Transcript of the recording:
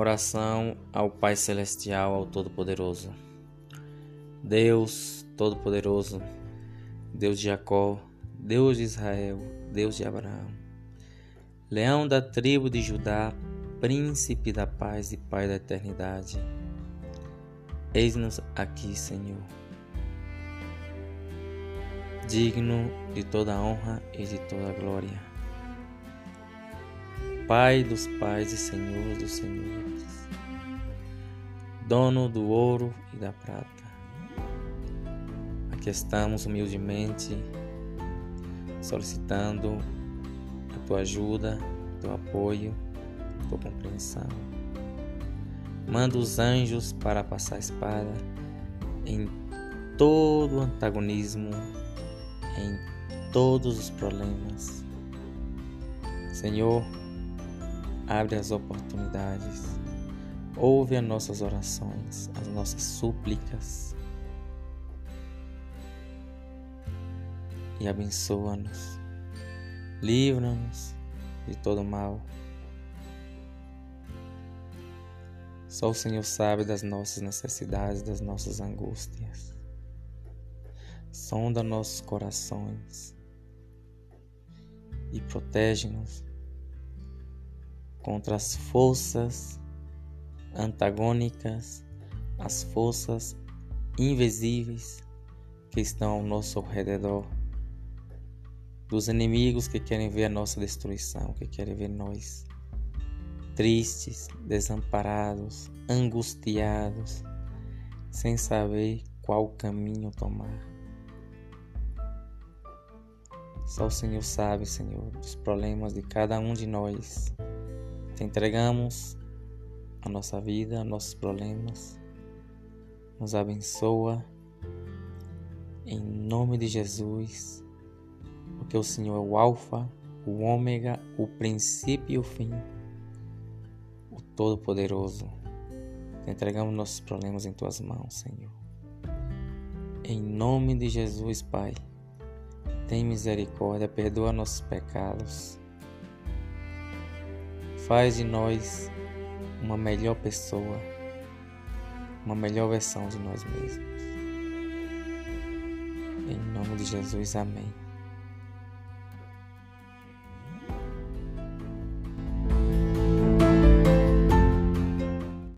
Oração ao Pai Celestial, ao Todo-Poderoso. Deus Todo-Poderoso, Deus de Jacó, Deus de Israel, Deus de Abraão, Leão da tribo de Judá, Príncipe da paz e Pai da eternidade. Eis-nos aqui, Senhor, digno de toda honra e de toda glória. Pai dos pais e Senhor dos senhores, dono do ouro e da prata. Aqui estamos humildemente solicitando a tua ajuda, teu apoio, tua compreensão. Manda os anjos para passar a espada em todo o antagonismo, em todos os problemas. Senhor, abre as oportunidades, ouve as nossas orações, as nossas súplicas. E abençoa-nos, livra-nos de todo mal. Só o Senhor sabe das nossas necessidades, das nossas angústias. Sonda nossos corações. E protege-nos contra as forças antagônicas, as forças invisíveis que estão ao nosso redor, dos inimigos que querem ver a nossa destruição, que querem ver nós tristes, desamparados, angustiados, sem saber qual caminho tomar. Só o Senhor sabe, Senhor, dos problemas de cada um de nós. Te entregamos a nossa vida, nossos problemas. Nos abençoa. Em nome de Jesus. Porque o Senhor é o Alfa, o Ômega, o princípio e o fim. O Todo-Poderoso. Te entregamos nossos problemas em tuas mãos, Senhor. Em nome de Jesus, Pai. Tem misericórdia, perdoa nossos pecados Faz de nós uma melhor pessoa, uma melhor versão de nós mesmos. Em nome de Jesus, amém.